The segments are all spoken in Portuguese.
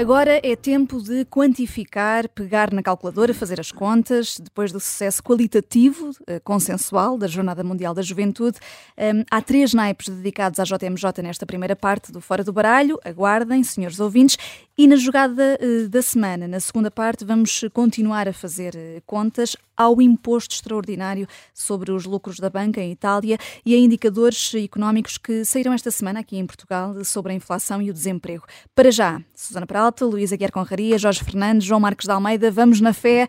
Agora é tempo de quantificar, pegar na calculadora, fazer as contas. Depois do sucesso qualitativo, eh, consensual da Jornada Mundial da Juventude, ehm, há três naipes dedicados à JMJ nesta primeira parte do Fora do Baralho. Aguardem, senhores ouvintes. E na jogada eh, da semana, na segunda parte, vamos continuar a fazer eh, contas ao imposto extraordinário sobre os lucros da banca em Itália e a indicadores económicos que saíram esta semana aqui em Portugal sobre a inflação e o desemprego. Para já, Susana Peralta, Luísa Guerra Conraria, Jorge Fernandes, João Marcos de Almeida, vamos na fé.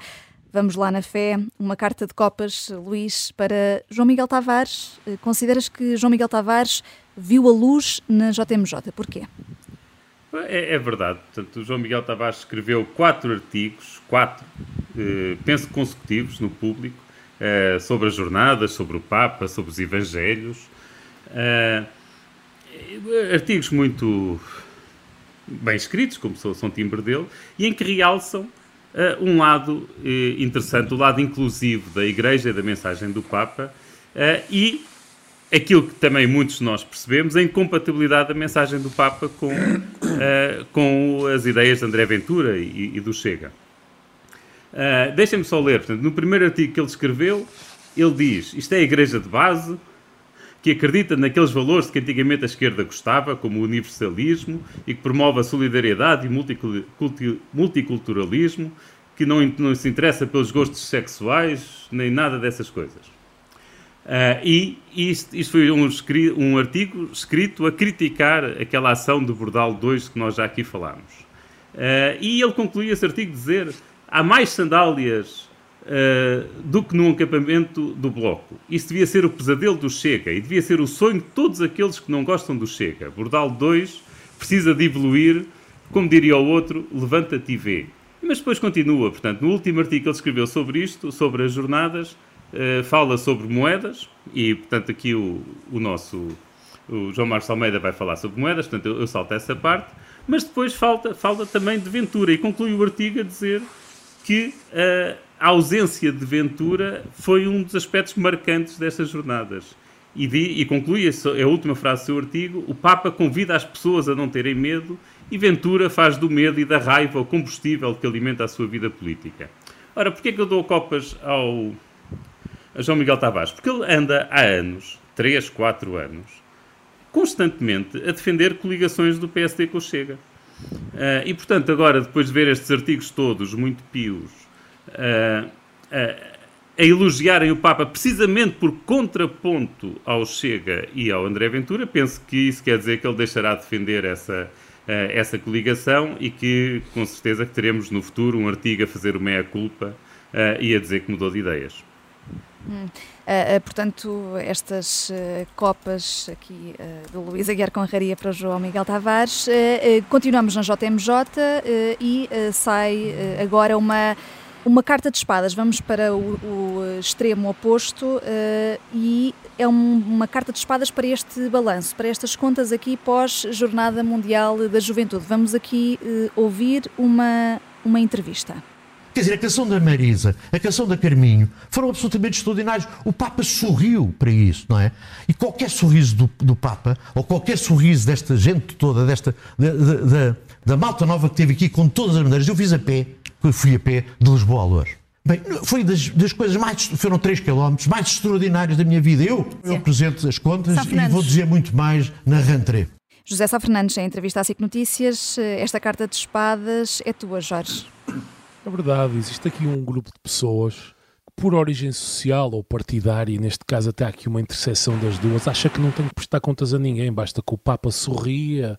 Vamos lá na fé, uma carta de copas, Luís, para João Miguel Tavares. Eh, consideras que João Miguel Tavares viu a luz na JMJ? Porquê? É, é, verdade. Portanto, o João Miguel Tavares escreveu quatro artigos, quatro, eh, penso consecutivos, no público, eh, sobre as jornadas, sobre o Papa, sobre os Evangelhos. Eh, artigos muito bem escritos, como são, são timbre dele, e em que realçam eh, um lado eh, interessante, o lado inclusivo da Igreja e da mensagem do Papa, eh, e aquilo que também muitos de nós percebemos, a incompatibilidade da mensagem do Papa com, uh, com as ideias de André Ventura e, e do Chega. Uh, Deixem-me só ler, portanto, no primeiro artigo que ele escreveu, ele diz, isto é a igreja de base, que acredita naqueles valores que antigamente a esquerda gostava, como o universalismo, e que promove a solidariedade e multiculturalismo, que não, não se interessa pelos gostos sexuais, nem nada dessas coisas. Uh, e isto, isto foi um, um, artigo escrito a criticar aquela ação do Bordal 2 que nós já aqui falámos. Uh, e ele conclui esse artigo dizer há mais sandálias uh, do que num acampamento do Bloco. Isso devia ser o pesadelo do Chega e devia ser o sonho de todos aqueles que não gostam do Chega. Bordal 2 precisa de evoluir, como diria o outro, levanta-te e vê. Mas depois continua, portanto, no último artigo que ele escreveu sobre isto, sobre as jornadas, eh, fala sobre moedas e, portanto, aqui o, o nosso o João Marcos Almeida vai falar sobre moedas, portanto, eu, eu salto essa parte, mas depois falta, fala também de Ventura e conclui o artigo a dizer que a ausência de Ventura foi um dos aspectos marcantes destas jornadas. E, di, e conclui, é a última frase do seu artigo, o Papa convida as pessoas a não terem medo e Ventura faz do medo e da raiva o combustível que alimenta a sua vida política. Ora, porquê é que eu dou copas ao, a João Miguel Tavares, porque ele anda há anos, 3, 4 anos, constantemente a defender coligações do PSD com o Chega. Uh, e, portanto, agora, depois de ver estes artigos todos, muito pios, uh, uh, a elogiarem o Papa precisamente por contraponto ao Chega e ao André Ventura, penso que isso quer dizer que ele deixará de defender essa, essa coligação e que, com certeza, que teremos no futuro um artigo a fazer o meia-culpa e a dizer que mudou de ideias. Uh, uh, portanto, estas uh, copas aqui do Luís Aguiar Conraria para o João Miguel Tavares. continuamos na JMJ e sai agora uma, uma carta de espadas. Vamos para o, o extremo oposto e é um, uma carta de espadas para este balanço, para estas contas aqui pós-Jornada Mundial da Juventude. Vamos aqui ouvir uma, uma entrevista. Quer dizer, a canção da Marisa, a canção da Carminho foram absolutamente extraordinários. O Papa sorriu para isso, não é? E qualquer sorriso do, do Papa, ou qualquer sorriso desta gente toda, desta, da, da, da malta nova que teve aqui com todas as bandeiras, eu fiz a pé, eu fui a pé de Lisboa a Lourdes. Bem, foi das, das, coisas mais, foram 3 km, mais extraordinárias da minha vida. Eu, eu apresento as contas e vou dizer muito mais na rentrée. José Sá Fernandes, em entrevista à SIC Notícias, esta carta de espadas é tua, Jorge. É verdade, existe aqui um grupo de pessoas que, por origem social ou partidária, neste caso até aqui uma interseção das duas, acha que não tem que prestar contas a ninguém, basta que o Papa sorria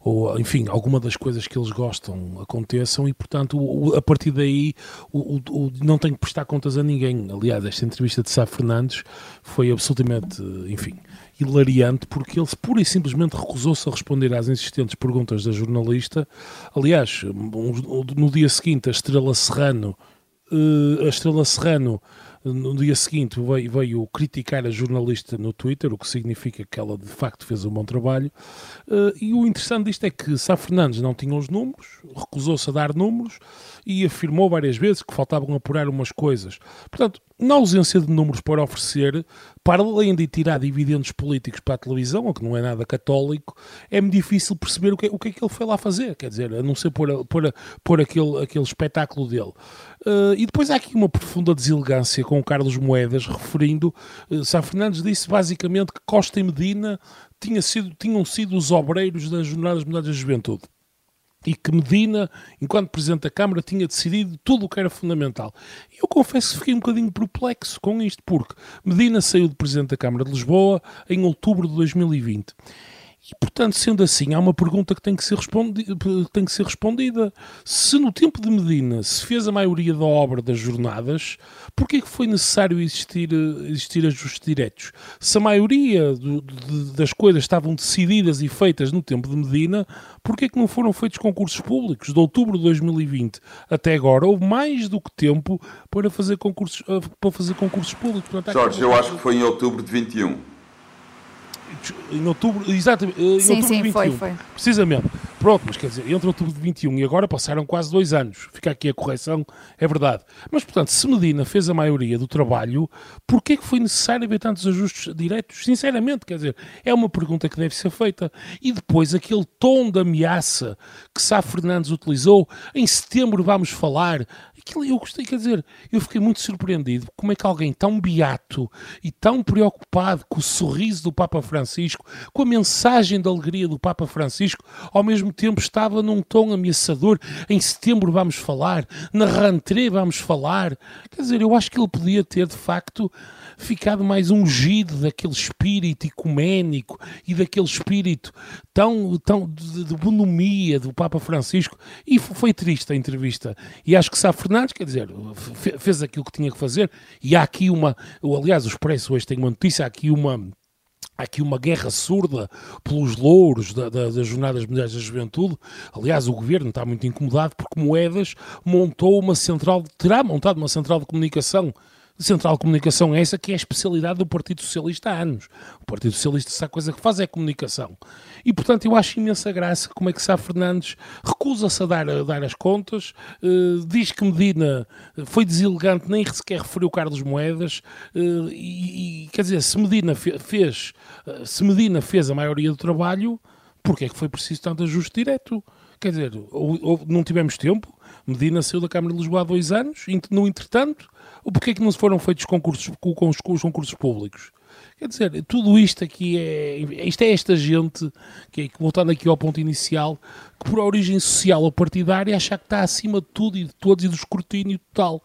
ou, enfim, alguma das coisas que eles gostam aconteçam e, portanto, o, a partir daí o, o, não tem que prestar contas a ninguém. Aliás, esta entrevista de Sá Fernandes foi absolutamente, enfim, hilariante porque ele pura e simplesmente recusou-se a responder às insistentes perguntas da jornalista. Aliás, no dia seguinte, a Estrela Serrano, uh, a Estrela Serrano no dia seguinte veio, veio, criticar a jornalista no Twitter, o que significa que ela de facto fez um bom trabalho. Uh, e o interessante disto é que Sá Fernandes não tinha os números, recusou-se a dar números e afirmou várias vezes que faltavam apurar umas coisas. Portanto, na ausência de números para oferecer, para além de tirar dividendos políticos para a televisão, o que não é nada católico, é-me difícil perceber o que, o que é que ele foi lá fazer, quer dizer, a não ser pôr aquele, aquele espetáculo dele. Uh, e depois há aqui uma profunda deselegância com o Carlos Moedas, referindo, uh, Sá Fernandes disse basicamente que Costa e Medina tinha sido, tinham sido os obreiros das Jornadas Mundiais da Juventude e que Medina, enquanto Presidente da Câmara, tinha decidido tudo o que era fundamental. Eu confesso que fiquei um bocadinho perplexo com isto, porque Medina saiu de Presidente da Câmara de Lisboa em outubro de 2020. E, portanto, sendo assim, há uma pergunta que tem que ser, tem que ser respondida. Se no tempo de Medina se fez a maioria da obra das jornadas, porquê é que foi necessário existir, existir ajustes diretos? Se a maioria do, de, das coisas estavam decididas e feitas no tempo de Medina, porquê é que não foram feitos concursos públicos? De outubro de 2020 até agora, houve mais do que tempo para fazer concursos, para fazer concursos públicos. Portanto, Jorge, eu acho que foi em outubro de 21 em outubro, exatamente, em sim, outubro sim, de 21. Foi, foi. Precisamente. Pronto, mas quer dizer, entre outubro de 21 e agora passaram quase dois anos. Fica aqui a correção, é verdade. Mas, portanto, se Medina fez a maioria do trabalho, porquê que foi necessário haver tantos ajustes diretos? Sinceramente, quer dizer, é uma pergunta que deve ser feita. E depois, aquele tom de ameaça que Sá Fernandes utilizou, em setembro vamos falar, aquilo eu gostei, quer dizer, eu fiquei muito surpreendido como é que alguém tão beato e tão preocupado com o sorriso do Papa Francisco, com a mensagem de alegria do Papa Francisco, ao mesmo tempo estava num tom ameaçador. Em setembro vamos falar, na rentrée vamos falar. Quer dizer, eu acho que ele podia ter de facto ficado mais ungido daquele espírito ecuménico e daquele espírito tão, tão de, de bonomia do Papa Francisco. E foi triste a entrevista. E acho que Sá Fernandes, quer dizer, fez aquilo que tinha que fazer. E há aqui uma. Aliás, o Expresso hoje tem uma notícia, há aqui uma há aqui uma guerra surda pelos louros da, da, das Jornadas Mundiais da Juventude. Aliás, o governo está muito incomodado porque Moedas montou uma central, terá montado uma central de comunicação Central de Comunicação é essa que é a especialidade do Partido Socialista há anos. O Partido Socialista, se a coisa que faz é comunicação. E, portanto, eu acho imensa graça como é que Sá Fernandes recusa-se a dar, a dar as contas, uh, diz que Medina foi deselegante, nem sequer referiu Carlos Moedas, uh, e, e, quer dizer, se Medina fez, uh, se Medina fez a maioria do trabalho, porquê é que foi preciso tanto ajuste direto? Quer dizer, ou, ou, não tivemos tempo, Medina saiu da Câmara de Lisboa há dois anos, no entretanto, ou porquê que não foram feitos concursos com, os, com os concursos públicos? Quer dizer, tudo isto aqui é. Isto é esta gente, que, é, voltando aqui ao ponto inicial, que por origem social ou partidária acha que está acima de tudo e de todos e do escrutínio total.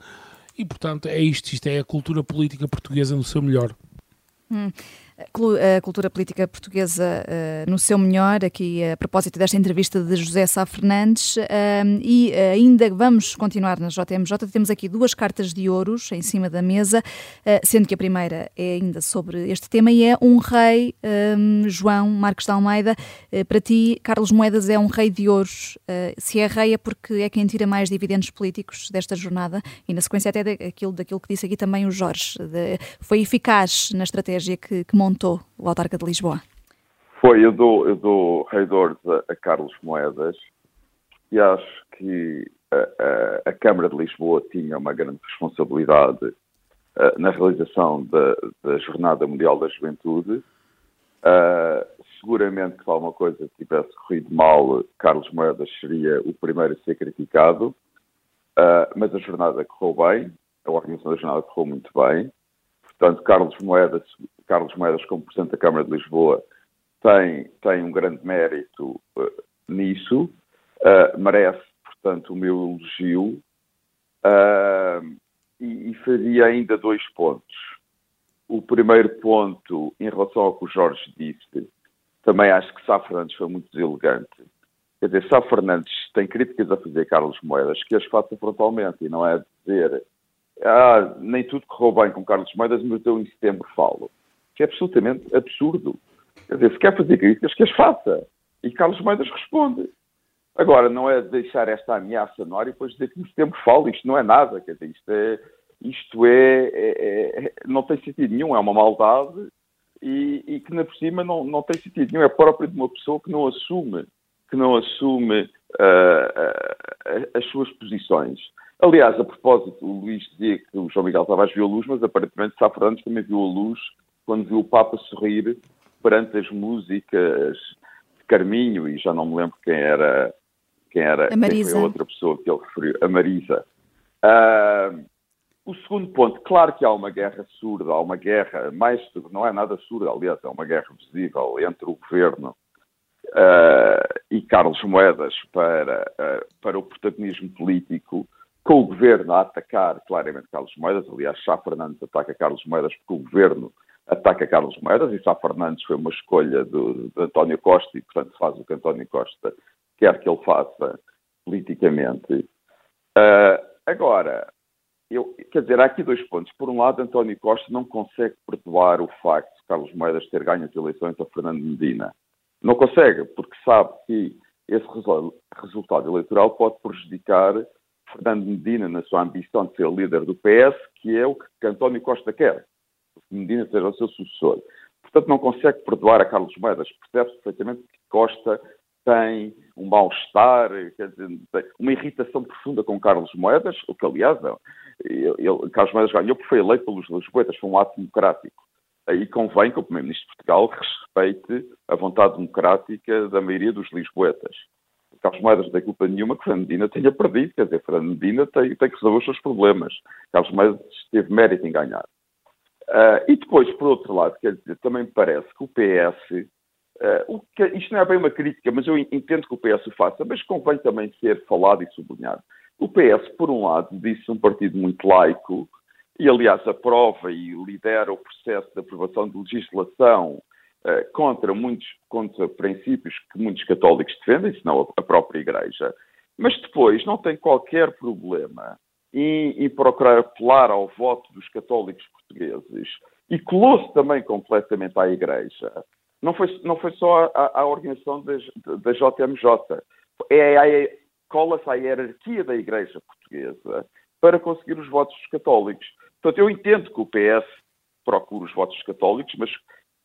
E portanto é isto, isto é a cultura política portuguesa no seu melhor. Hum a cultura política portuguesa uh, no seu melhor, aqui a propósito desta entrevista de José Sá Fernandes. Uh, e uh, ainda vamos continuar na JMJ. Temos aqui duas cartas de ouros em cima da mesa, sendo que a primeira é ainda sobre este tema e é um rei, um, João Marcos de Almeida. para ti, Carlos Moedas é um rei de ouros. se é rei é porque é quem tira mais dividendos políticos desta jornada e na sequência até daquilo, daquilo que disse aqui também o Jorge. De, foi eficaz na estratégia que, que montou o autarca de Lisboa? Foi, eu dou, eu dou a, a Carlos Moedas e acho que a, a, a, Câmara de Lisboa tinha uma grande responsabilidade uh, na realização da, da, Jornada Mundial da Juventude. Uh, seguramente que se alguma coisa tivesse corrido mal, Carlos Moedas seria o primeiro a ser criticado, uh, mas a jornada correu bem, a organização da jornada correu muito bem. Portanto, Carlos Moedas Carlos Moedas, como Presidente da Câmara de Lisboa, tem, tem um grande mérito uh, nisso, uh, merece, portanto, o meu elogio uh, e, e faria ainda dois pontos. O primeiro ponto, em relação ao que o Jorge disse, também acho que Sá Fernandes foi muito deselegante. Quer dizer, Sá Fernandes tem críticas a fazer a Carlos Moedas, que as faça frontalmente e não é dizer ah, nem tudo correu bem com Carlos Moedas, mas eu em setembro falo que é absolutamente absurdo. Quer dizer, se quer fazer críticas, que as faça. E Carlos Moedas responde. Agora, não é deixar esta ameaça no ar e depois dizer que no setembro falo, isto não é nada, quer dizer, isto é, isto é, é, é, não tem sentido nenhum, é uma maldade e, e que, na por cima, não, não tem sentido nenhum. É próprio de uma pessoa que não assume, que não assume uh, uh, as suas posições. Aliás, a propósito, o Luís dizia que o João Miguel Tavares viu a luz, mas aparentemente Sá Fernandes também viu a luz quando viu o Papa sorrir perante as músicas de Carminho, e já não me lembro quem era, quem era a Marisa. Quem foi a outra pessoa que ele referiu, a Marisa. Uh, o segundo ponto, claro que há uma guerra surda, há uma guerra, mais não é nada surda, aliás, é uma guerra visível entre o governo uh, e Carlos Moedas para, uh, para o protagonismo político com o governo a atacar claramente Carlos Moedas. Aliás, Sá Fernandes ataca Carlos Moedas porque o governo ataca Carlos Moedas e Sá Fernandes foi uma escolha do, de António Costa e, portanto, faz o que António Costa quer que ele faça politicamente. Uh, agora, eu, quer dizer, há aqui dois pontos. Por um lado, António Costa não consegue perdoar o facto de Carlos Moedas ter ganho as eleições a Fernando Medina. Não consegue, porque sabe que esse resultado eleitoral pode prejudicar Fernando Medina na sua ambição de ser líder do PS, que é o que António Costa quer. Medina seja o seu sucessor. Portanto, não consegue perdoar a Carlos Moedas. Percebe-se perfeitamente que Costa tem um mal-estar, uma irritação profunda com Carlos Moedas, o que, aliás, ele, Carlos Moedas ganhou porque foi eleito pelos Lisboetas, foi um ato democrático. Aí convém que o Primeiro-Ministro de Portugal respeite a vontade democrática da maioria dos Lisboetas. Carlos Moedas não tem culpa nenhuma que Fernando Medina tenha perdido, quer dizer, Fernando Medina tem, tem que resolver os seus problemas. Carlos Moedas teve mérito em ganhar. Uh, e depois, por outro lado, quer dizer, também me parece que o PS, uh, ah, o que, isto não é bem uma crítica, mas eu entendo que o PS o faça, mas convém também ser falado e sublinhado. O PS, por um lado, disse um partido muito laico, e aliás aprova e lidera o processo de aprovação de legislação eh, contra muitos contra princípios que muitos católicos defendem, senão a própria Igreja, mas depois não tem qualquer problema em, em procurar apelar ao voto dos católicos portugueses e colou-se também completamente à Igreja. Não foi, não foi só a, a organização da, JMJ, é, é, cola-se à hierarquia da Igreja portuguesa para conseguir os votos católicos. Portanto, eu entendo que o PS procura os votos católicos, mas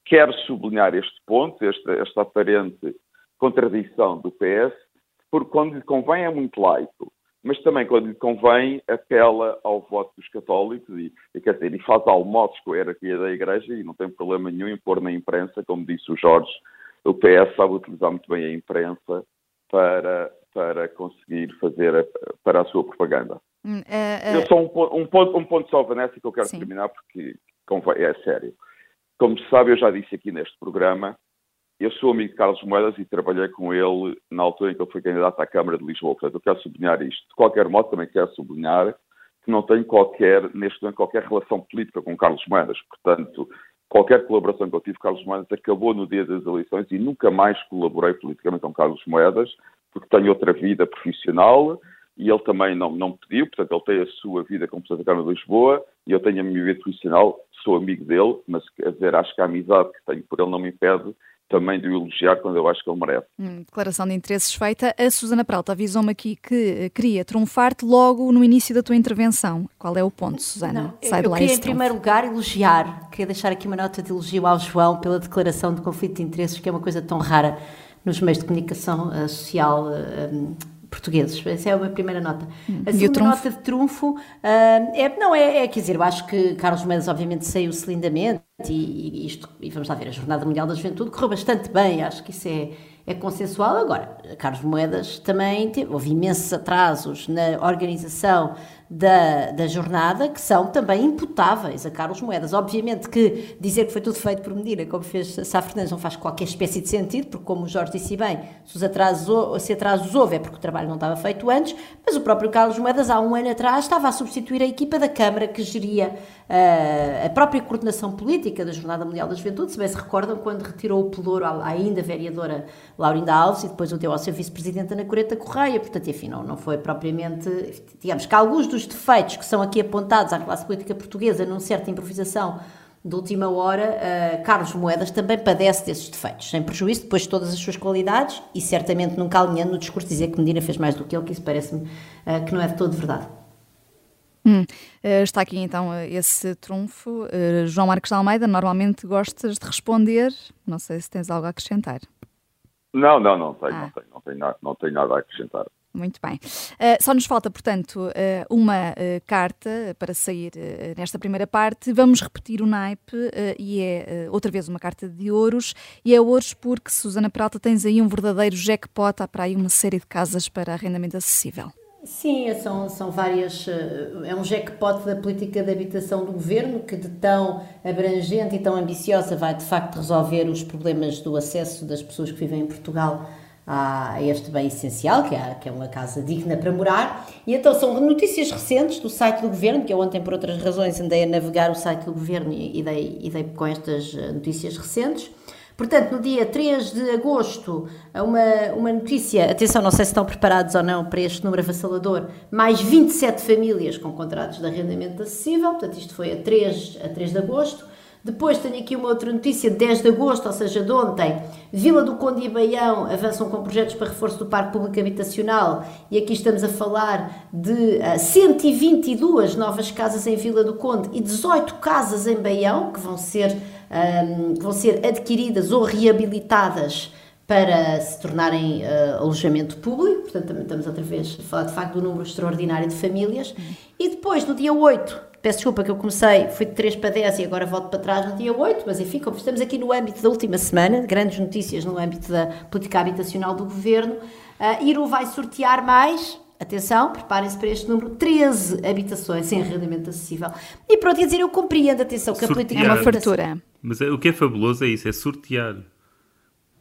quero sublinhar este ponto, esta, esta aparente contradição do PS, porque quando lhe convém é muito laico, mas também quando lhe convém apela ao voto dos católicos e, e quer dizer, e faz almoços com a hierarquia da Igreja e não tem problema nenhum em pôr na imprensa, como disse o Jorge, o PS sabe utilizar muito bem a imprensa para, para conseguir fazer a, para a sua propaganda. Uh, uh... Eu só um, um, ponto, um ponto só, Vanessa, que eu quero Sim. terminar porque convém, é sério. Como se sabe, eu já disse aqui neste programa, eu sou amigo de Carlos Moedas e trabalhei com ele na altura em que ele foi candidato à Câmara de Lisboa. Portanto, eu quero sublinhar isto. De qualquer modo, também quero sublinhar que não tenho qualquer, neste momento, qualquer relação política com Carlos Moedas. Portanto, qualquer colaboração que eu tive com Carlos Moedas acabou no dia das eleições e nunca mais colaborei politicamente com Carlos Moedas, porque tenho outra vida profissional e ele também não, não me pediu, portanto, ele tem a sua vida como Presidente da Câmara de Lisboa e eu tenho a minha vida profissional, sou amigo dele, mas quer dizer, acho que a amizade que tenho por ele não me impede também de o elogiar quando eu acho que ele merece. Hum, declaração de interesses feita. A Susana Pralta avisou-me aqui que eh, queria trunfar-te logo no início da tua intervenção. Qual é o ponto, Susana? Não, Sai eu, eu queria, em primeiro lugar, elogiar. Queria deixar aqui uma nota de elogio ao João pela declaração de conflito de interesses, que é uma coisa tão rara nos meios de comunicação uh, social uh, portugueses. Essa é a minha primeira nota. Hum. A segunda nota de trunfo uh, é, não, é, é, quer dizer, eu acho que Carlos Mendes obviamente saiu-se lindamente e, e, isto, e vamos lá ver, a Jornada Mundial da Juventude correu bastante bem, acho que isso é, é consensual. Agora, Carlos Moedas também teve, houve imensos atrasos na organização da, da jornada que são também imputáveis a Carlos Moedas. Obviamente que dizer que foi tudo feito por Medina, como fez Sá Fernandes, não faz qualquer espécie de sentido, porque como o Jorge disse bem, se, os atrasos, se atrasos houve é porque o trabalho não estava feito antes, mas o próprio Carlos Moedas, há um ano atrás, estava a substituir a equipa da Câmara que geria a própria coordenação política da Jornada Mundial da Juventude, se bem se recordam, quando retirou o pelouro à ainda vereadora Laurinda Alves e depois o deu ao seu vice-presidente Ana Coreta Correia, portanto, enfim, não, não foi propriamente, digamos que alguns dos os defeitos que são aqui apontados à classe política portuguesa numa certa improvisação de última hora, uh, Carlos Moedas também padece desses defeitos, sem prejuízo depois de todas as suas qualidades e certamente nunca alinhando no discurso dizer que Medina fez mais do que ele, que isso parece-me uh, que não é de todo verdade. Hum, eh, está aqui então eh, esse trunfo. Uh, João Marcos de Almeida, normalmente gostas de responder. Não sei se tens algo a acrescentar. Não, não, não tenho, ah. não, tenho não, tenho nada, não tenho nada a acrescentar. Muito bem. Uh, só nos falta, portanto, uh, uma uh, carta para sair nesta primeira parte. Vamos repetir o naipe e é outra vez uma carta de ouros. E é ouros porque, Susana Peralta, tens aí um verdadeiro jackpot. Há para aí uma série de casas para arrendamento acessível. Sim, são, são várias. É um jackpot da política de habitação do governo que, de tão abrangente e tão ambiciosa, vai de facto resolver os problemas do acesso das pessoas que vivem em Portugal a este bem essencial, que é, que é uma casa digna para morar. E então são notícias recentes do site do Governo, que eu ontem, por outras razões, andei a navegar o site do Governo e, dei, e dei com estas eh, notícias recentes. Portanto, no dia 3 de agosto, uma, uma notícia, atenção, não sei se estão preparados ou não para este número avassalador, mais 27 famílias com contratos de arrendamento acessível, portanto isto foi a 3, a 3 de agosto. Depois tenho aqui uma outra notícia, 10 de agosto, ou seja, de ontem, Vila do Conde e Baião avançam com projetos para reforço do parque público habitacional. E aqui estamos a falar de uh, eh, 122 novas casas em Vila do Conde e 18 casas em Baião que vão ser, um, que vão ser adquiridas ou reabilitadas para se tornarem uh, alojamento público, portanto estamos outra vez a falar de facto do número extraordinário de famílias. E depois, no dia 8, Peço desculpa que eu comecei, fui de 3 para 10 e agora volto para trás no dia 8, mas enfim, como estamos aqui no âmbito da última semana, grandes notícias no âmbito da política habitacional do governo, uh, Iru vai sortear mais, atenção, preparem-se para este número, 13 habitações em arrendamento acessível. E pronto, quer dizer, eu compreendo, atenção, que sortear. a política é uma fartura. Mas é, o que é fabuloso é isso, é sortear.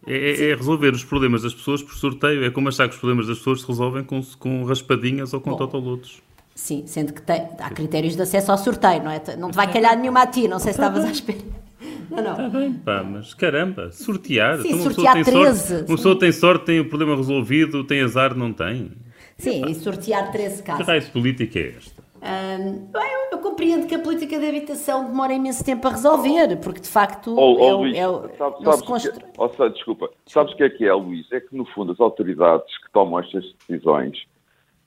É, é, é, resolver os problemas das pessoas por sorteio. É como achar que os problemas das pessoas se resolvem com, com raspadinhas ou com Bom, totolotos. Sim, sendo que tem, há critérios de acesso ao sorteio, não é? Não te vai calhar nenhuma a ti, não sei se estavas à espera. Não, não. Está bem, pá, mas caramba, sortear. Sim, então, sortear uma 13. Sorte, uma pessoa tem sorte, tem o problema resolvido, tem azar, não tem. Sim, e sortear 13 casos. Que raio de política é esta? Um, eu, eu, compreendo que a política de habitação demora imenso tempo a resolver, porque de facto oh, oh, é, Luís, é, sabe, não se constrói. Que, oh, desculpa, sabes o que é que é, Luís? É que no fundo as autoridades que tomam estas decisões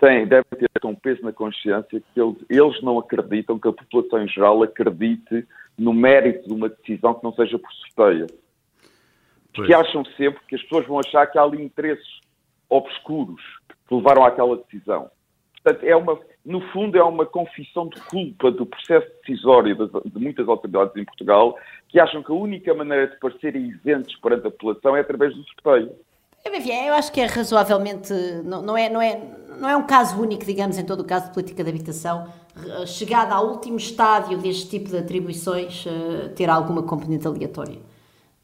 têm, devem ter um peso na consciência que eles, eles não acreditam que a população em geral acredite no mérito de uma decisão que não seja por sorteio. Que acham sempre que as pessoas vão achar que há ali interesses obscuros que levaram àquela decisão. Portanto, é uma, no fundo, é uma confissão de culpa do processo decisório de, de muitas autoridades em Portugal que acham que a única maneira de parecerem isentos perante a população é através do sorteio. É, eu acho que é razoavelmente. Não, não, é, não, é, não é um caso único, digamos, em todo o caso de política de habitação, chegada ao último estádio deste tipo de atribuições, eh, ter alguma componente aleatória.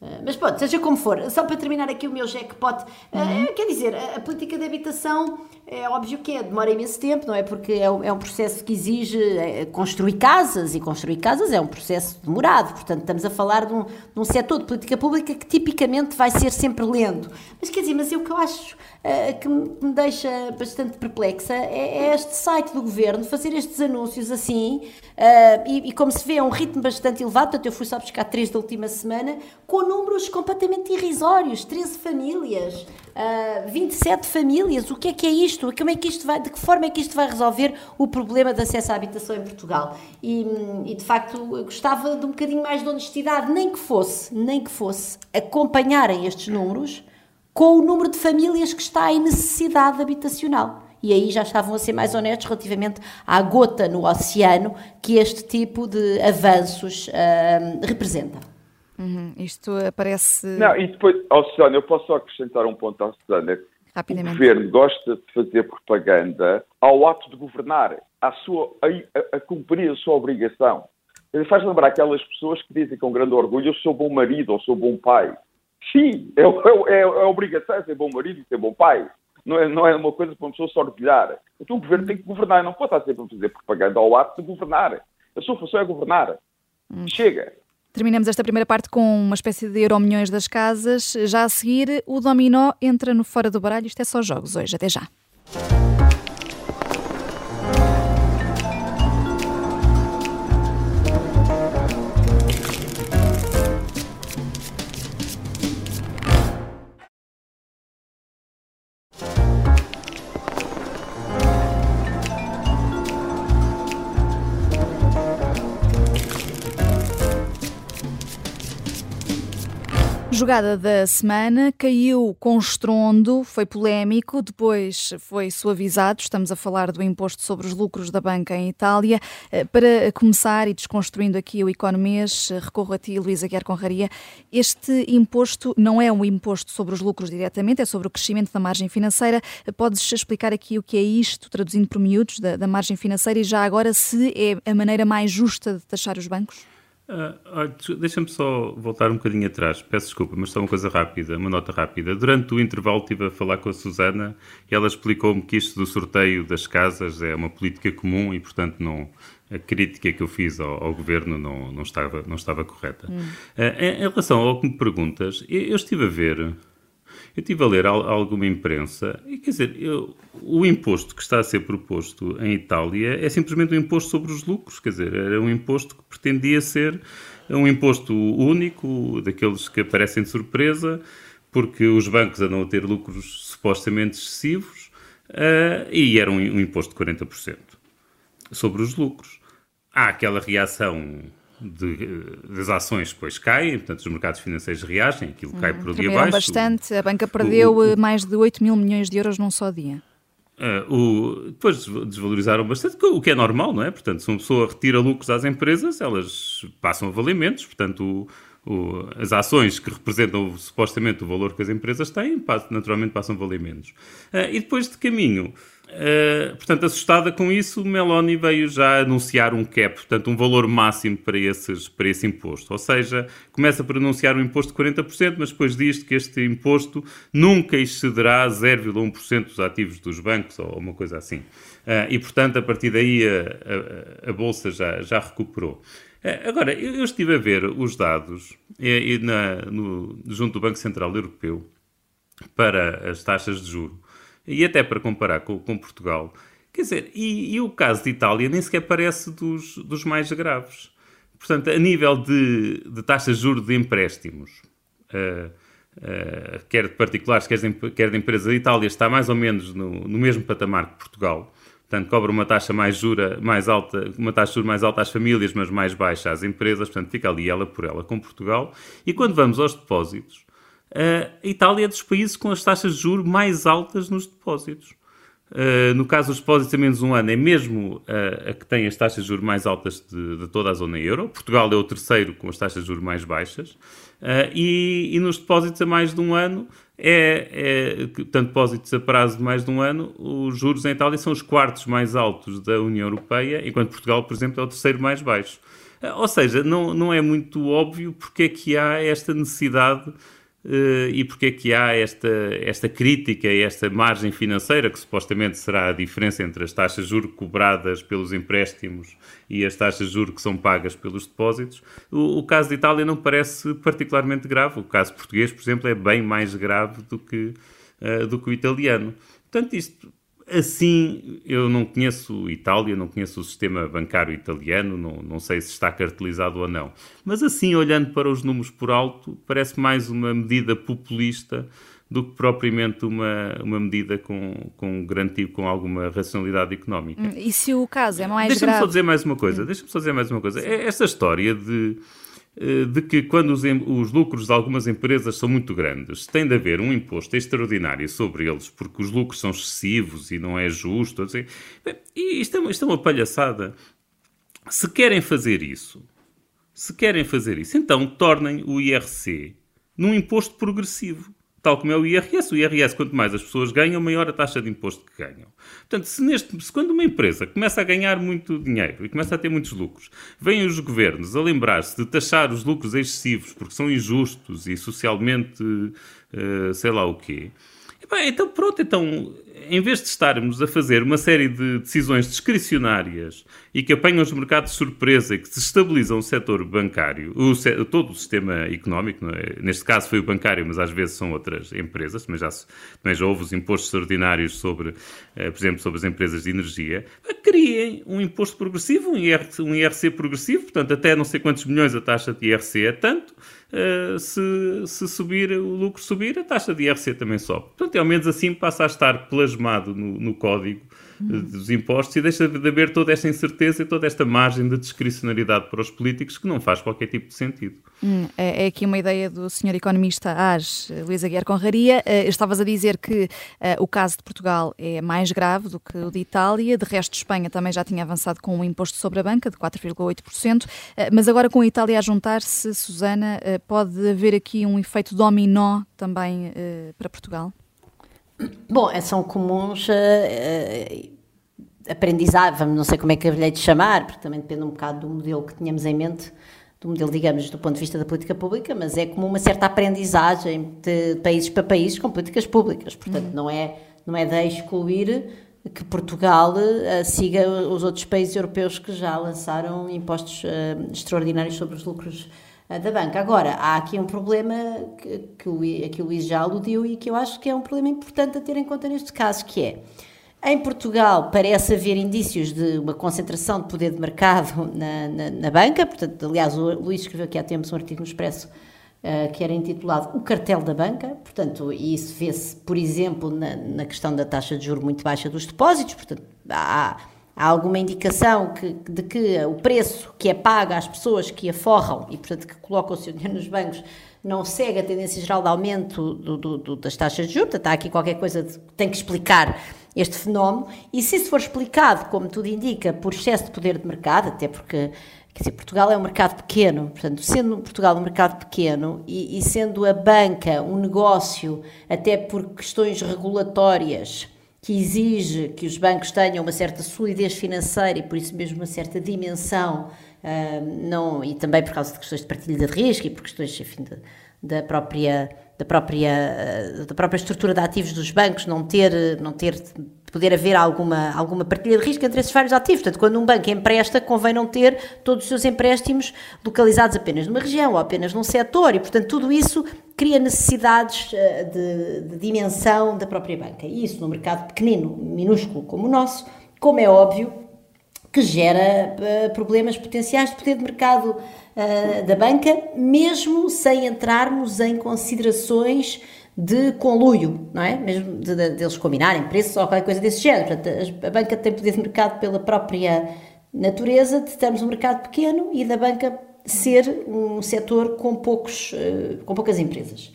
Eh, mas pronto, seja como for, só para terminar aqui o meu jackpot, eh, uhum. quer dizer, a, política de habitação é óbvio que é, demora imenso tempo, não é? Porque é um, é um processo que exige é, construir casas e construir casas é um processo demorado, portanto, estamos a falar de um, de um setor de política pública que tipicamente vai ser sempre lento. Mas quer dizer, mas o que eu acho uh, que me deixa bastante perplexa é, é, este site do governo fazer estes anúncios assim uh, e, e, como se vê, é um ritmo bastante elevado. Portanto, eu fui só buscar três da última semana com números completamente irrisórios: 13 famílias, uh, 27 famílias. O que é que é isto? Como é que isto vai, de que forma é que isto vai resolver o problema de acesso à habitação em Portugal? E, e de facto, gostava de um bocadinho mais de honestidade, nem que fosse, nem que fosse, acompanharem estes números com o número de famílias que está em necessidade habitacional. E aí já estavam a ser mais honestos relativamente à gota no oceano que este tipo de avanços uh, representa. Uhum, isto aparece. Não, e depois, oh, Susana, eu posso só acrescentar um ponto à Susana. Rapidamente. O governo gosta de fazer propaganda ao ato de governar, à sua, a, a cumprir a sua obrigação. Ele faz lembrar aquelas pessoas que dizem com grande orgulho: Eu sou bom marido ou sou bom pai. Sim, é, é, é, a obrigação ser bom marido e ser bom pai. Não é, não é uma coisa para uma pessoa só orgulhar. Então o governo tem que governar, não pode estar sempre a fazer propaganda ao ato de governar. A sua função é governar. Hum. Chega. Terminamos esta primeira parte com uma espécie de euromilhões das casas. Já a seguir, o dominó entra no fora do baralho. Isto é só jogos hoje. Até já. Jogada da semana, caiu com estrondo, foi polémico, depois foi suavizado. Estamos a falar do imposto sobre os lucros da banca em Itália. Eh, para começar e desconstruindo aqui o economês, eh, recorro a ti, Luísa Guiar Conraria. Este imposto não é um imposto sobre os lucros diretamente, é sobre o crescimento da margem financeira. Eh, podes explicar aqui o que é isto, traduzindo por miúdos, da, da margem financeira e já agora se é a maneira mais justa de taxar os bancos? Uh, Deixa-me só voltar um bocadinho atrás, peço desculpa, mas só uma coisa rápida, uma nota rápida. Durante o intervalo estive a falar com a Susana e ela explicou-me que isto do sorteio das casas é uma política comum e, portanto, não, a crítica que eu fiz ao, ao governo não, não, estava, não estava correta. Hum. Uh, em, em, relação ao que me perguntas, eu, eu estive a ver eu estive a ler alguma imprensa e, quer dizer, eu, o imposto que está a ser proposto em Itália é simplesmente um imposto sobre os lucros, quer dizer, era um imposto que pretendia ser um imposto único, daqueles que aparecem de surpresa, porque os bancos andam a ter lucros supostamente excessivos uh, e era um, um imposto de 40% sobre os lucros. Há aquela reação de, das ações depois caem, portanto os mercados financeiros reagem, aquilo cai hum, por dia abaixo. bastante, a banca perdeu o, o, mais de 8 mil milhões de euros num só dia. Uh, o, depois desvalorizaram bastante, o que é normal, não é? Portanto, se uma pessoa retira lucros às empresas, elas passam a valer menos, portanto, o, as ações que representam supostamente o valor que as empresas têm, naturalmente passam a valer menos. Uh, e depois de caminho, Uh, portanto, assustada com isso, Meloni veio já anunciar um cap, portanto, um valor máximo para, esses, para esse imposto. Ou seja, começa por anunciar um imposto de 40%, mas depois diz que este imposto nunca excederá 0,1% dos ativos dos bancos, ou uma coisa assim. Uh, e, portanto, a partir daí a, a, a Bolsa já, já recuperou. Uh, agora, eu, estive a ver os dados e, e na, no, junto do Banco Central Europeu para as taxas de juro e até para comparar com, com Portugal. Quer dizer, e, e, o caso de Itália nem sequer parece dos, dos mais graves. Portanto, a nível de, de taxas de juros de empréstimos, uh, uh, quer de particulares, quer de, quer de empresas, a Itália está mais ou menos no, no mesmo patamar que Portugal. Portanto, cobra uma taxa mais jura, mais alta, uma taxa de juros mais alta às famílias, mas mais baixa às empresas. Portanto, fica ali ela por ela com Portugal. E quando vamos aos depósitos, a Itália é dos países com as taxas de juros mais altas nos depósitos. Uh, no caso dos depósitos a menos um ano, é mesmo uh, a que tem as taxas de juros mais altas de, de, toda a zona euro. Portugal é o terceiro com as taxas de juros mais baixas. Uh, e, e, nos depósitos a mais de um ano, é, é, portanto, depósitos a prazo de mais de um ano, os juros em Itália são os quartos mais altos da União Europeia, enquanto Portugal, por exemplo, é o terceiro mais baixo. ou seja, não, não é muito óbvio porque é que há esta necessidade e porque é que há esta, esta crítica e esta margem financeira, que supostamente será a diferença entre as taxas de juros cobradas pelos empréstimos e as taxas de juros que são pagas pelos depósitos. O, o, caso de Itália não parece particularmente grave. O caso português, por exemplo, é bem mais grave do que, uh, do que o italiano. Portanto, isto Assim, eu não conheço Itália, não conheço o sistema bancário italiano, não, não sei se está cartelizado ou não. Mas assim, olhando para os números por alto, parece mais uma medida populista do que propriamente uma, uma medida com, com garantido com alguma racionalidade económica. Hum, e se o caso é mais Deixa-me grave... só dizer mais uma coisa. Hum. Deixa-me só dizer mais uma coisa. Esta história de de que quando os, os, lucros de algumas empresas são muito grandes, tem de haver um imposto extraordinário sobre eles, porque os lucros são excessivos e não é justo. Assim. E isto é, isto é uma palhaçada. Se querem fazer isso, se querem fazer isso, então tornem o IRC num imposto progressivo tal como é o IRS. O IRS, quanto mais as pessoas ganham, maior a taxa de imposto que ganham. Portanto, se, neste, se quando uma empresa começa a ganhar muito dinheiro e começa a ter muitos lucros, vêm os governos a lembrar-se de taxar os lucros excessivos porque são injustos e socialmente uh, sei lá o quê, Bem, então pronto, então em vez de estarmos a fazer uma série de decisões discricionárias e que apanham os mercados de surpresa e que desestabilizam o setor bancário, o, todo o sistema económico, é? neste caso foi o bancário, mas às vezes são outras empresas, mas já, também já houve os impostos extraordinários sobre, eh, por exemplo, sobre as empresas de energia, criem um imposto progressivo, um IRC, um IRC progressivo, portanto até não sei quantos milhões a taxa de IRC é tanto, se, se subir o lucro subir, a taxa de IRC também sobe. Portanto, ao menos assim passa a estar plasmado no, no código dos impostos e deixa de haver toda esta incerteza e toda esta margem de discricionariedade para os políticos que não faz qualquer tipo de sentido. Hum, é, é, aqui uma ideia do senhor economista AS, Luís Aguiar Conraria. Uh, estavas a dizer que uh, o caso de Portugal é mais grave do que o de Itália, de resto, Espanha também já tinha avançado com um imposto sobre a banca de 4,8%, uh, mas agora com a Itália a juntar-se, Susana, pode haver aqui um efeito dominó também para Portugal? Bom, é, são comuns uh, uh, aprendizagens, não sei como é que haverei de chamar, porque também depende um bocado do modelo que tínhamos em mente, do modelo, digamos, do ponto de vista da política pública, mas é como uma certa aprendizagem de países para países com políticas públicas. Portanto, uhum. não, é, não é de excluir que Portugal uh, siga os outros países europeus que já lançaram impostos uh, extraordinários sobre os lucros da banca. Agora, há aqui um problema que, que, o, que o Luís já aludiu e que eu acho que é um problema importante a ter em conta neste caso, que é, em Portugal parece haver indícios de uma concentração de poder de mercado na, na, na banca, portanto, aliás, o Luís escreveu aqui há tempos um artigo no Expresso Uh, que era intitulado O Cartel da Banca, portanto, e isso vê-se, por exemplo, na, na, questão da taxa de juro muito baixa dos depósitos, portanto, há, há alguma indicação que, de que o preço que é pago às pessoas que aforram e, portanto, que colocam o seu dinheiro nos bancos não segue a tendência geral de aumento do, do, do, das taxas de juros, há aqui qualquer coisa que tem que explicar este fenómeno, e se isso for explicado, como tudo indica, por excesso de poder de mercado, até porque dizer, Portugal é um mercado pequeno, portanto, sendo Portugal um mercado pequeno e, e sendo a banca um negócio, até por questões regulatórias, que exige que os bancos tenham uma certa solidez financeira e por isso mesmo uma certa dimensão, uh, não, e também por causa de questões de partilha de risco e por questões enfim, de, da própria da própria ah, da própria estrutura de ativos dos bancos não ter não ter poder haver alguma, alguma partilha de risco entre esses vários ativos. Portanto, quando um banco empresta, convém não ter todos os seus empréstimos localizados apenas numa região ou apenas num setor e, portanto, tudo isso cria necessidades eh, de, de dimensão da própria banca. E isso, no mercado pequenino, minúsculo como o nosso, como é óbvio, que gera uh, problemas potenciais de poder de mercado uh, da banca, mesmo sem entrarmos em considerações de conluio, não é? Mesmo de, de, deles combinarem preços ou qualquer coisa desse género. Portanto, a banca tem poder de mercado pela própria natureza de termos um mercado pequeno e da banca ser um setor com, poucos, eh, com poucas empresas.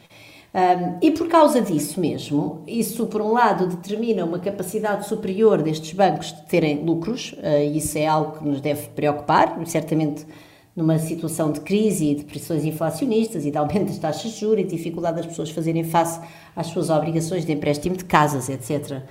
Um, e por causa disso mesmo, isso por um lado determina uma capacidade superior destes bancos de terem lucros, uh, isso é algo que nos deve preocupar, certamente numa situação de crise e de pressões inflacionistas e de aumento das taxas de juros e dificuldade das pessoas fazerem face às suas obrigações de empréstimo de casas, etc.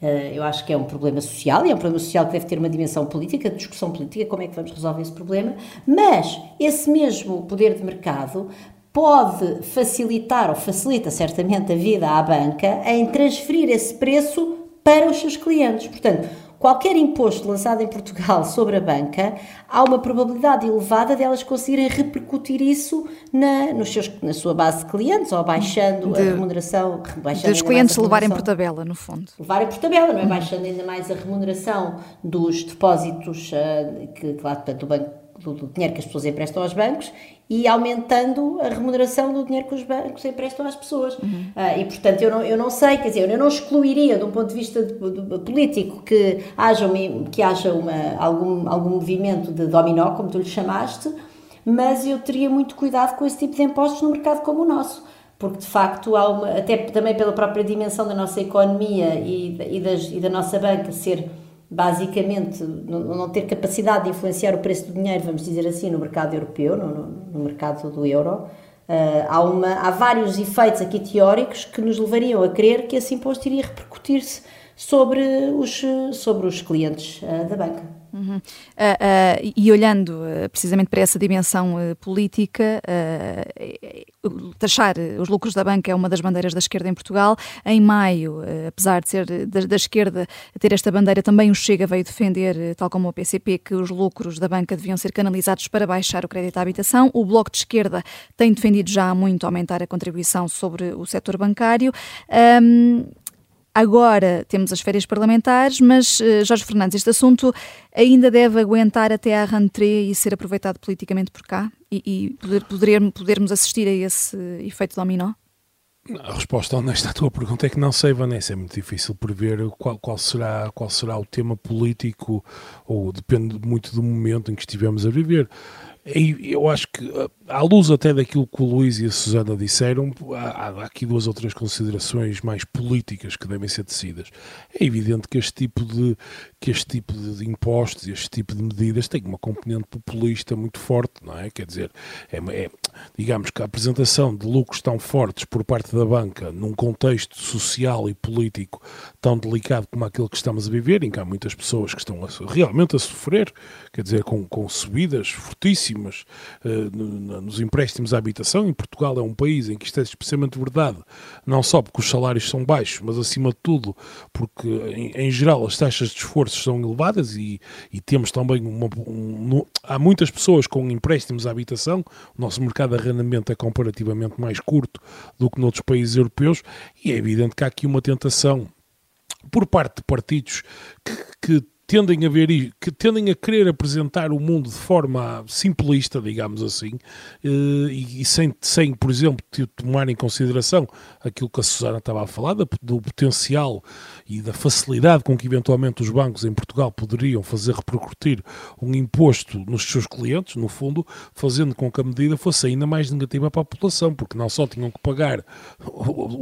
Eh, eu acho que é um problema social e é um problema social que deve ter uma dimensão política, de discussão política, como é que vamos resolver esse problema, mas esse mesmo poder de mercado pode facilitar, ou facilita certamente a vida à banca, em transferir esse preço para os seus clientes. Portanto, qualquer imposto lançado em Portugal sobre a banca, há uma probabilidade elevada delas conseguirem repercutir isso na, nos seus, na sua base de clientes ou baixando de, a remuneração. Baixando dos clientes levarem por tabela, no fundo. Levarem por tabela, não é? Baixando ainda mais a remuneração dos depósitos uh, que, claro, portanto, o banco do, do, dinheiro que as pessoas emprestam aos bancos e aumentando a remuneração do dinheiro que os bancos emprestam às pessoas. Uhum. Uh, e, portanto, eu não, eu não sei, quer dizer, eu não excluiria, de um ponto de vista de, de, político, que haja, uma, que haja uma, algum, algum movimento de dominó, como tu lhe chamaste, mas eu teria muito cuidado com esse tipo de impostos no mercado como o nosso porque de facto há uma, até também pela própria dimensão da nossa economia e, e, das, e da nossa banca ser basicamente não ter capacidade de influenciar o preço do dinheiro, vamos dizer assim, no mercado europeu, no, no mercado do euro, Uh, há, uma, há vários efeitos aqui teóricos que nos levariam a crer que esse imposto iria repercutir-se sobre os, sobre os clientes uh, da banca. Uhum. Uh, uh, e olhando uh, precisamente para essa dimensão política, taxar os lucros da banca é uma das bandeiras da esquerda em Portugal. Em maio, apesar de ser da, da, esquerda ter esta bandeira, também o Chega veio defender, tal como o PCP, que os lucros da banca deviam ser canalizados para baixar o crédito à habitação. O Bloco de Esquerda tem defendido já há muito aumentar a contribuição sobre o setor bancário. Um, Agora temos as férias parlamentares, mas eh, Jorge Fernandes, este assunto ainda deve aguentar até à rentrée e ser aproveitado politicamente por cá e, e poder, poder, podermos assistir a esse efeito dominó? A resposta honesta à tua pergunta é que não sei, Vanessa. É muito difícil prever qual, qual, será, qual será o tema político, ou depende muito do momento em que estivemos a viver. Eu acho que, à luz até daquilo que o Luís e a Susana disseram, há, há, aqui duas ou três considerações mais políticas que devem ser tecidas. É evidente que este tipo de, que este tipo de impostos este tipo de medidas tem uma componente populista muito forte, não é? Quer dizer, é, é, digamos que a apresentação de lucros tão fortes por parte da banca num contexto social e político tão delicado como aquele que estamos a viver, em que há muitas pessoas que estão a, realmente a sofrer, quer dizer, com, com subidas fortíssimas no, nos empréstimos à habitação. Em Portugal é um país em que isto é especialmente verdade, não só porque os salários são baixos, mas acima de tudo porque, em, em geral, as taxas de esforço são elevadas e, e temos também uma. Um, há muitas pessoas com empréstimos à habitação, o nosso mercado de arrendamento é comparativamente mais curto do que noutros países europeus e é evidente que há aqui uma tentação por parte de partidos que, que tendem a ver que tendem a querer apresentar o mundo de forma simplista, digamos assim, eh, e, sem, sem, por exemplo, tomar em consideração aquilo que a Susana estava a falar, do potencial e da facilidade com que eventualmente os bancos em Portugal poderiam fazer repercutir um imposto nos seus clientes, no fundo, fazendo com que a medida fosse ainda mais negativa para a população, porque não só tinham que pagar,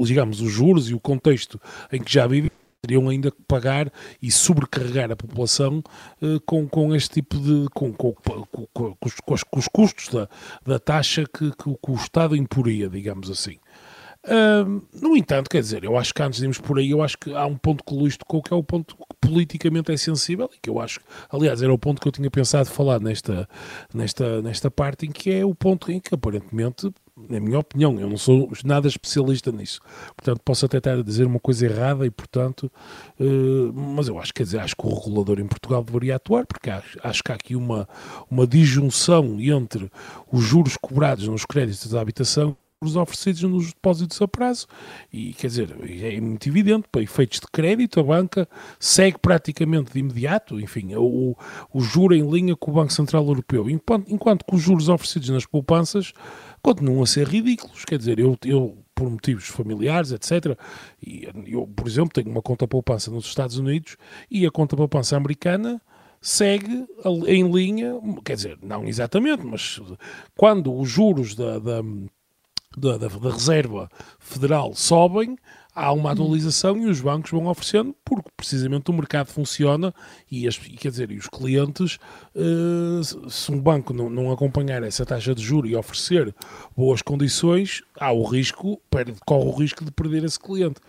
digamos, os juros e o contexto em que já vivem, teriam ainda que pagar e sobrecarregar a população uh, com, com este tipo de. com, com, com, com os, os, custos da, da taxa que, que, que, o Estado imporia, digamos assim. Uh, no entanto, quer dizer, eu acho que antes de irmos por aí, eu acho que há um ponto que o Luís tocou que é o ponto que politicamente é sensível e que eu acho, aliás, era o ponto que eu tinha pensado falar nesta, nesta, nesta parte, em que é o ponto em que aparentemente na minha opinião, eu não sou nada especialista nisso, portanto posso até estar a dizer uma coisa errada e portanto, uh, mas eu acho, quer dizer, acho que o regulador em Portugal deveria atuar, porque acho, acho que há aqui uma, uma disjunção entre os juros cobrados nos créditos da habitação os oferecidos nos depósitos a prazo. E quer dizer, é muito evidente, para efeitos de crédito, a banca segue praticamente de imediato, enfim, o, o juro em linha com o Banco Central Europeu, enquanto, enquanto que os juros oferecidos nas poupanças continuam a ser ridículos. Quer dizer, eu, eu por motivos familiares, etc. E eu, por exemplo, tenho uma conta poupança nos Estados Unidos e a conta poupança americana segue em linha, quer dizer, não exatamente, mas quando os juros da, da, da, da Reserva Federal sobem, há uma atualização e os bancos vão oferecendo, porque precisamente o mercado funciona e, as, quer dizer, e os clientes, uh, se um banco não, não, acompanhar essa taxa de juros e oferecer boas condições, há o risco, perde, corre o risco de perder esse cliente.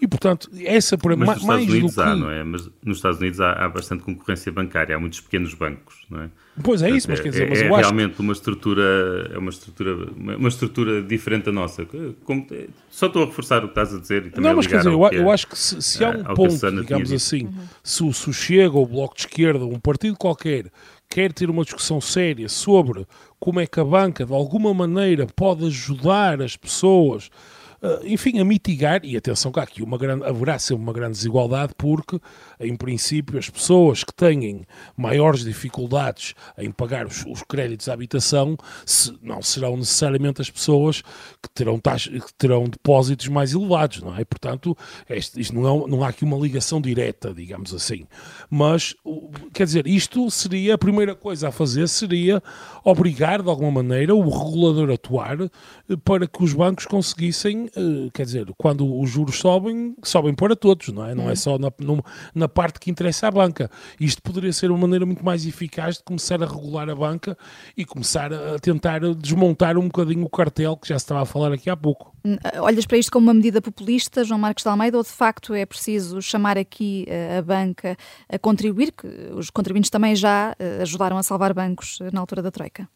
E, portanto, essa para mais Estados Unidos do há, que... não é? Mas nos Estados Unidos há, há, bastante concorrência bancária, há muitos pequenos bancos, não é? Pois é isso, mas quer dizer, é, mas é eu acho realmente uma estrutura, é uma estrutura, uma estrutura diferente da nossa. Como, só estou a reforçar o que estás a dizer e também Não, mas quer dizer, eu, é, eu, acho que se, se há um ponto, digamos assim, uhum. se, se o Chega ou o Bloco de Esquerda, um partido qualquer, quer ter uma discussão séria sobre como é que a banca, de alguma maneira, pode ajudar as pessoas enfim, a mitigar, e atenção que aqui uma grande, haverá sempre uma grande desigualdade, porque, em princípio, as pessoas que têm maiores dificuldades em pagar os, os créditos à habitação se, não serão necessariamente as pessoas que terão, taxa, que terão depósitos mais elevados, não é? Portanto, este, isto não, é, não há aqui uma ligação direta, digamos assim. Mas, quer dizer, isto seria a primeira coisa a fazer, seria obrigar, de alguma maneira, o regulador a atuar eh, para que os bancos conseguissem eh, quer dizer, quando os juros sobem, sobem para todos, não é? Não é só na, na parte que interessa à banca. Isto poderia ser uma maneira muito mais eficaz de começar a regular a banca e começar a tentar desmontar um bocadinho o cartel que já se estava a falar aqui há pouco. Hum, olhas para isto como uma medida populista, João Marcos de Almeida, ou de facto é preciso chamar aqui eh, a banca a contribuir, que os contribuintes também já eh, ajudaram a salvar bancos na altura da Troika?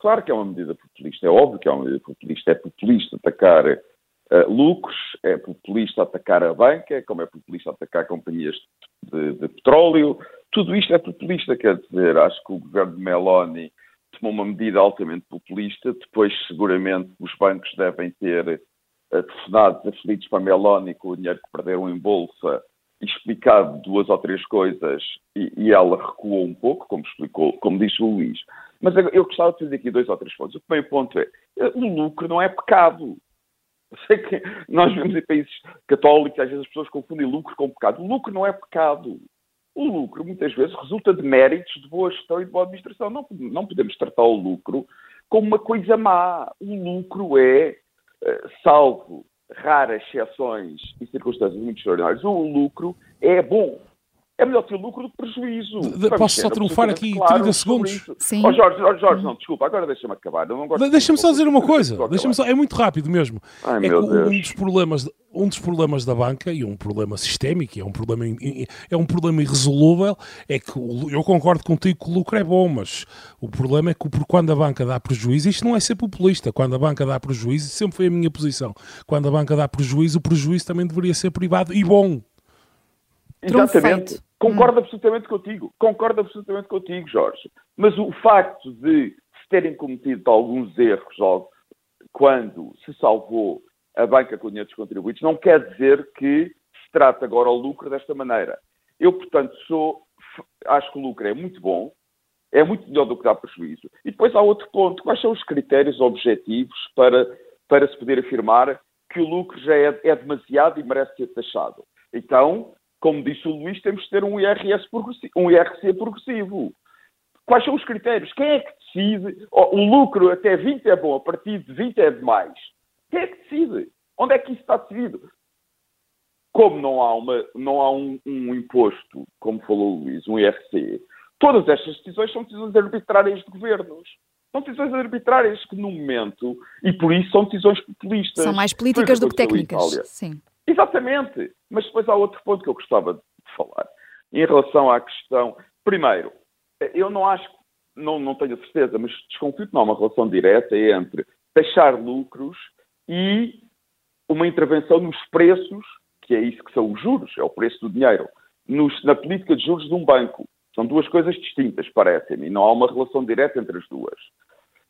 Claro que é uma medida populista, é óbvio que é uma populista. É populista atacar uh, lucros, é populista atacar a banca, como é populista atacar companhias de, de, petróleo. Tudo isto é populista, quer dizer, acho que o governo de Meloni tomou uma medida altamente populista. Depois, seguramente, os bancos devem ter uh, telefonados aflitos para Meloni com o dinheiro que perderam em bolsa explicado duas ou três coisas e, e, ela recuou um pouco, como explicou, como disse o Luís. Mas eu gostava de fazer aqui dois ou três pontos. O primeiro ponto é, o lucro não é pecado. sei que nós vemos em países católicos, às vezes as pessoas confundem lucro com pecado. O lucro não é pecado. O lucro, muitas vezes, resulta de méritos de boa gestão e de boa administração. Não, não podemos tratar o lucro como uma coisa má. O lucro é, eh, salvo raras exceções e circunstâncias muito extraordinárias, o lucro é bom é melhor ter lucro do que prejuízo. De, posso só trunfar aqui claro 30 segundos? Sim. Oh, Jorge, oh, Jorge, não, desculpa, agora deixa-me acabar. Deixa-me só dizer uma coisa. Deixa só, é muito rápido mesmo. Ai, é que um dos, problemas, um dos problemas da banca, e um problema sistémico, é um problema, é um problema irresolúvel, é que eu concordo contigo que o lucro é bom, mas o problema é que por quando a banca dá prejuízo, isto não é ser populista, quando a banca dá prejuízo, sempre foi a minha posição, quando a banca dá prejuízo, o prejuízo também deveria ser privado e bom. Exatamente. Concordo hum. absolutamente contigo. Concordo absolutamente contigo, Jorge. Mas o facto de se terem cometido alguns erros quando se salvou a banca com dinheiro dos contribuintes não quer dizer que se trata agora o lucro desta maneira. Eu, portanto, sou, acho que o lucro é muito bom, é muito melhor do que dá prejuízo. E depois há outro ponto. Quais são os critérios objetivos para, para se poder afirmar que o lucro já é, é demasiado e merece ser taxado? Então, como disse o Luís, temos de ter um IRS progressivo, um IRC progressivo. Quais são os critérios? Quem é que decide? Oh, o lucro até 20 é bom, a partir de 20 é demais. Quem é que decide? Onde é que isso está decidido? Como não há, uma, não há um, um imposto, como falou o Luís, um IRC, todas estas decisões são decisões arbitrárias de governos. São decisões arbitrárias que, no momento, e por isso são decisões populistas. São mais políticas do que técnicas. Sim. Exatamente. Mas depois há outro ponto que eu gostava de falar. Em relação à questão. Primeiro, eu não acho, não, não tenho certeza, mas desconfio que não há uma relação direta entre taxar lucros e uma intervenção nos preços, que é isso que são os juros, é o preço do dinheiro, nos, na política de juros de um banco. São duas coisas distintas, parecem-me, e não há uma relação direta entre as duas.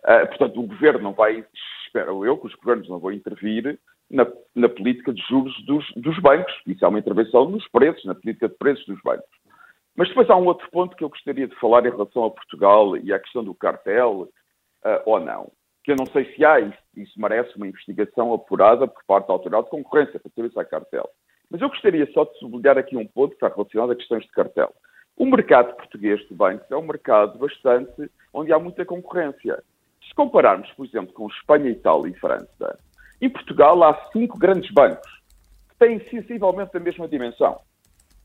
Uh, portanto, o governo não vai, espero eu, que os governos não vão intervir na, na política de juros dos, dos, bancos. Isso é uma intervenção nos preços, na política de preços dos bancos. Mas depois há um outro ponto que eu gostaria de falar em relação a Portugal e à questão do cartel, uh, ou não. Que eu não sei se há, isso, isso merece uma investigação apurada por parte da Autoridade de Concorrência para saber se há cartel. Mas eu gostaria só de sublinhar aqui um ponto que está relacionado a questões de cartel. O mercado português de bancos é um mercado bastante onde há muita concorrência. Se compararmos, por exemplo, com Espanha, Itália e França, em Portugal há cinco grandes bancos que têm sensivelmente a mesma dimensão.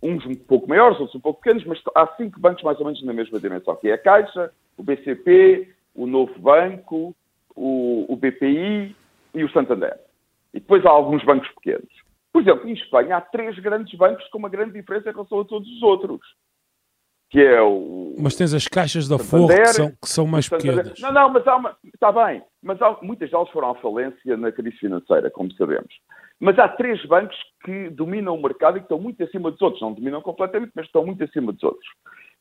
Uns um pouco maiores, outros um pouco pequenos, mas há cinco bancos mais ou menos na mesma dimensão, que é a Caixa, o BCP, o Novo Banco, o, o BPI e o Santander. E depois há alguns bancos pequenos. Por exemplo, em Espanha há três grandes bancos com uma grande diferença em relação a todos os outros que é o. Mas tens as caixas da Forro que são, que são mais pequenas. Não, não, mas há uma. Está bem, mas há, muitas delas foram à falência na crise financeira, como sabemos. Mas há três bancos que dominam o mercado e que estão muito acima dos outros. Não dominam completamente, mas estão muito acima dos outros.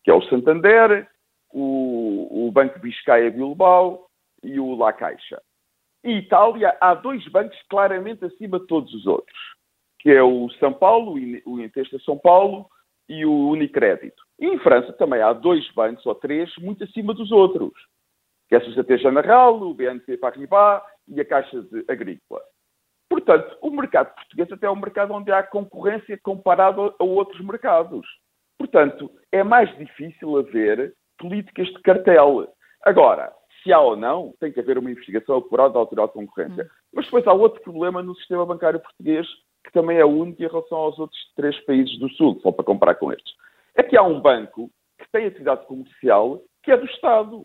Que é o Santander, o, o Banco Biscaia Bilbao e o La Caixa. Em Itália, há dois bancos claramente acima de todos os outros, que é o São Paulo, o Intesta São Paulo e o Unicrédito. E em França também há dois bancos ou três muito acima dos outros, que é a Société Générale, o BNP Paribas e a Caixa de Agrícola. Portanto, o mercado português até é um mercado onde há concorrência comparado a outros mercados. Portanto, é mais difícil haver políticas de cartel. Agora, se há ou não, tem que haver uma investigação apurada da Autoridade de Concorrência. Hum. Mas depois há outro problema no sistema bancário português, que também é único em relação aos outros três países do Sul, só para comparar com estes é que há um banco que tem atividade comercial que é do Estado.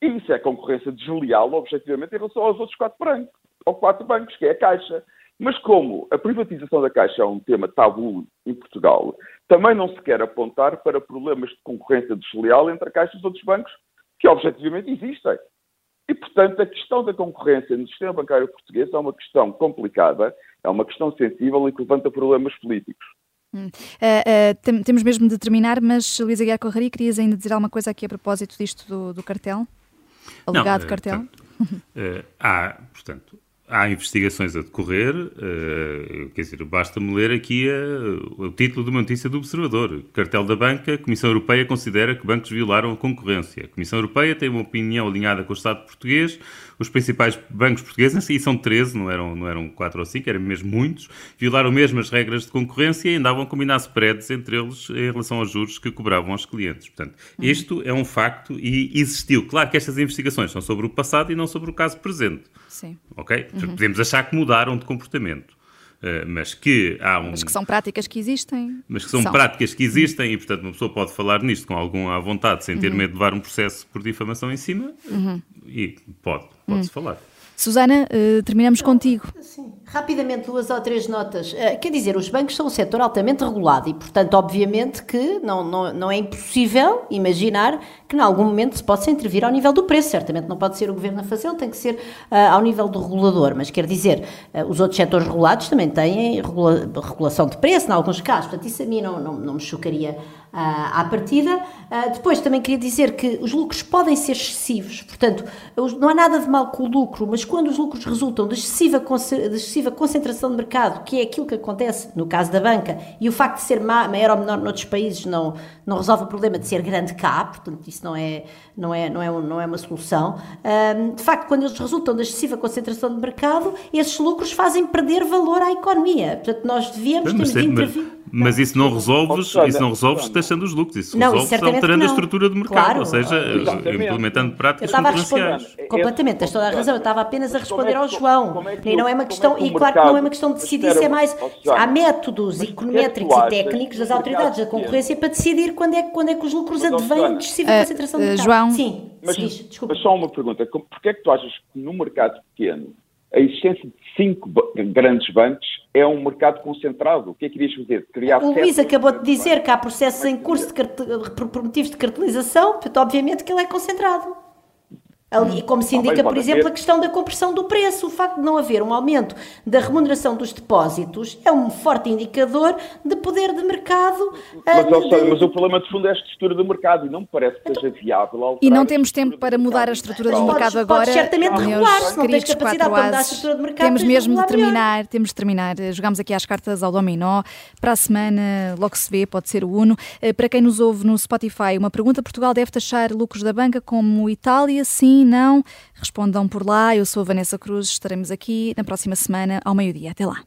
E isso é concorrência desleal, objetivamente, em relação aos outros quatro bancos, ou quatro bancos, que é a Caixa. Mas como a privatização da Caixa é um tema tabu em Portugal, também não se quer apontar para problemas de concorrência desleal entre a Caixa e os outros bancos, que objetivamente existem. E, portanto, a questão da concorrência no sistema bancário português é uma questão complicada, é uma questão sensível e que levanta problemas políticos. Hum. Uh, uh, tem, temos mesmo de terminar, mas Luísa Guiar Correria, querias ainda dizer alguma coisa aqui a propósito disto do, do cartel? Alegado Não, cartel? Portanto, há, portanto, há investigações a decorrer, uh, quer dizer, basta-me ler aqui a, o título de uma notícia do Observador. Cartel da Banca, Comissão Europeia considera que bancos violaram a concorrência. A Comissão Europeia tem uma opinião alinhada com o Estado português. Os principais bancos portugueses, e são 13, não eram, não eram 4 ou 5, eram mesmo muitos, violaram mesmo as regras de concorrência e andavam a combinar spreads entre eles em relação aos juros que cobravam aos clientes. Portanto, isto é um facto e existiu. Claro que estas investigações são sobre o passado e não sobre o caso presente. Sim. Ok? Uhum. Podemos achar que mudaram de comportamento. Uh, mas que há um... Mas que são práticas que existem. Mas que são, são, práticas que existem e, portanto, uma pessoa pode falar nisto com algum à vontade, sem ter uhum. medo de levar um processo por difamação em cima, uhum. e pode, pode-se uhum. falar. Susana, uh, terminamos contigo. Sim. Rapidamente, duas ou três notas. Uh, quer dizer, os bancos são um setor altamente regulado e, portanto, obviamente que não, não, não é impossível imaginar que, em algum momento, se possa intervir ao nível do preço. Certamente não pode ser o governo a fazê-lo, tem que ser uh, ao nível do regulador. Mas, quer dizer, os outros setores regulados também têm regula regulação de preço, em alguns casos. Portanto, isso a mim não, não, não me chocaria à partida. depois, também queria dizer que os lucros podem ser excessivos. Portanto, não há nada de mal com o lucro, mas quando os lucros resultam de excessiva, de excessiva concentração de mercado, que é aquilo que acontece no caso da banca, e o facto de ser maior ou menor noutros países não, não resolve o problema de ser grande cá, portanto, isso não é, não é, não é, não é uma solução. de facto, quando eles resultam da excessiva concentração de mercado, esses lucros fazem perder valor à economia. Portanto, nós devíamos ter de intervir. Mas isso não resolves, isso não resolves deixando os lucros, isso não, resolves alterando a estrutura do mercado, claro, ou seja, exatamente. implementando práticas concorrenciais. Completamente, tens toda a razão, eu estava apenas a responder ao João. E não é uma questão, e claro que não é uma questão de decidir se é mais. Há métodos econométricos e técnicos das autoridades da concorrência para decidir quando é, quando é que os lucros advêm de excessiva uh, concentração de mercado. João, sim, mas, desculpa. Mas só uma pergunta: porquê é que tu achas que no mercado pequeno a existência de cinco grandes bancos é um mercado concentrado. O que é que irias fazer? Criar o Luís acabou de dizer que há processos em curso de por motivos de cartelização, portanto, obviamente que ele é concentrado. Ali, como se indica, por exemplo, a questão da compressão do preço. O facto de não haver um aumento da remuneração dos depósitos é um forte indicador de poder de mercado. Mas, de... mas o problema de fundo é a estrutura do mercado e não me parece que seja viável E não temos tempo para mudar a estrutura do mercado podes, agora. Podes certamente regular, se não tens capacidade para mudar a estrutura do mercado. Temos mesmo de terminar, temos de terminar. Jogamos aqui às cartas ao dominó. Para a semana, logo se vê, pode ser o Uno. Uh, para quem nos ouve no Spotify, uma pergunta: Portugal deve taxar lucros da banca como Itália? Sim não? Respondam por lá. Eu sou a Vanessa Cruz. Estaremos aqui na próxima semana ao meio-dia. Até lá.